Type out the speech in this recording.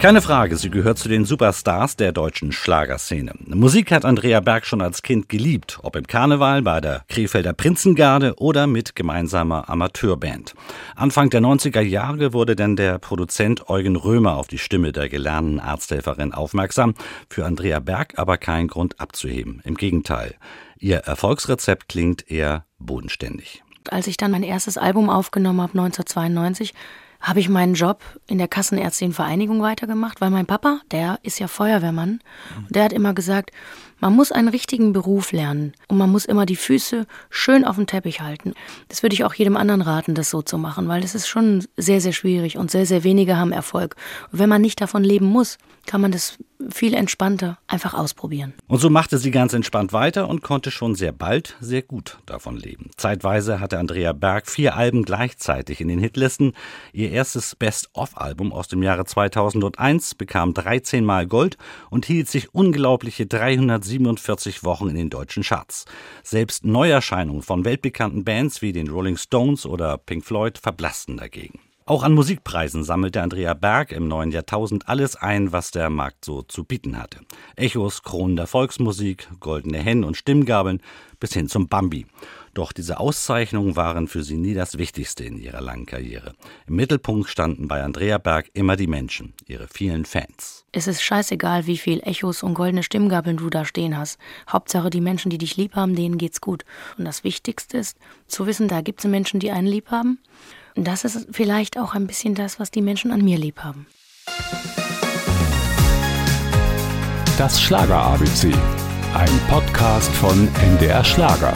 Keine Frage, sie gehört zu den Superstars der deutschen Schlagerszene. Musik hat Andrea Berg schon als Kind geliebt, ob im Karneval, bei der Krefelder Prinzengarde oder mit gemeinsamer Amateurband. Anfang der 90er Jahre wurde dann der Produzent Eugen Römer auf die Stimme der gelernten Arzthelferin aufmerksam. Für Andrea Berg aber kein Grund abzuheben. Im Gegenteil. Ihr Erfolgsrezept klingt eher bodenständig. Als ich dann mein erstes Album aufgenommen habe, 1992, habe ich meinen Job in der Kassenärztinnenvereinigung weitergemacht, weil mein Papa, der ist ja Feuerwehrmann, und der hat immer gesagt, man muss einen richtigen Beruf lernen und man muss immer die Füße schön auf den Teppich halten. Das würde ich auch jedem anderen raten, das so zu machen, weil das ist schon sehr, sehr schwierig und sehr, sehr wenige haben Erfolg. Und wenn man nicht davon leben muss, kann man das viel entspannter einfach ausprobieren. Und so machte sie ganz entspannt weiter und konnte schon sehr bald sehr gut davon leben. Zeitweise hatte Andrea Berg vier Alben gleichzeitig in den Hitlisten. Ihr erstes Best-of-Album aus dem Jahre 2001 bekam 13 Mal Gold und hielt sich unglaubliche 347 Wochen in den deutschen Charts. Selbst Neuerscheinungen von weltbekannten Bands wie den Rolling Stones oder Pink Floyd verblassten dagegen. Auch an Musikpreisen sammelte Andrea Berg im neuen Jahrtausend alles ein, was der Markt so zu bieten hatte. Echos, Kronen der Volksmusik, goldene Hennen und Stimmgabeln bis hin zum Bambi. Doch diese Auszeichnungen waren für sie nie das Wichtigste in ihrer langen Karriere. Im Mittelpunkt standen bei Andrea Berg immer die Menschen, ihre vielen Fans. Es ist scheißegal, wie viel Echos und goldene Stimmgabeln du da stehen hast. Hauptsache, die Menschen, die dich lieb haben, denen geht's gut. Und das Wichtigste ist, zu wissen, da gibt es Menschen, die einen lieb haben das ist vielleicht auch ein bisschen das, was die Menschen an mir lieb haben. Das Schlager ABC, ein Podcast von NDR Schlager.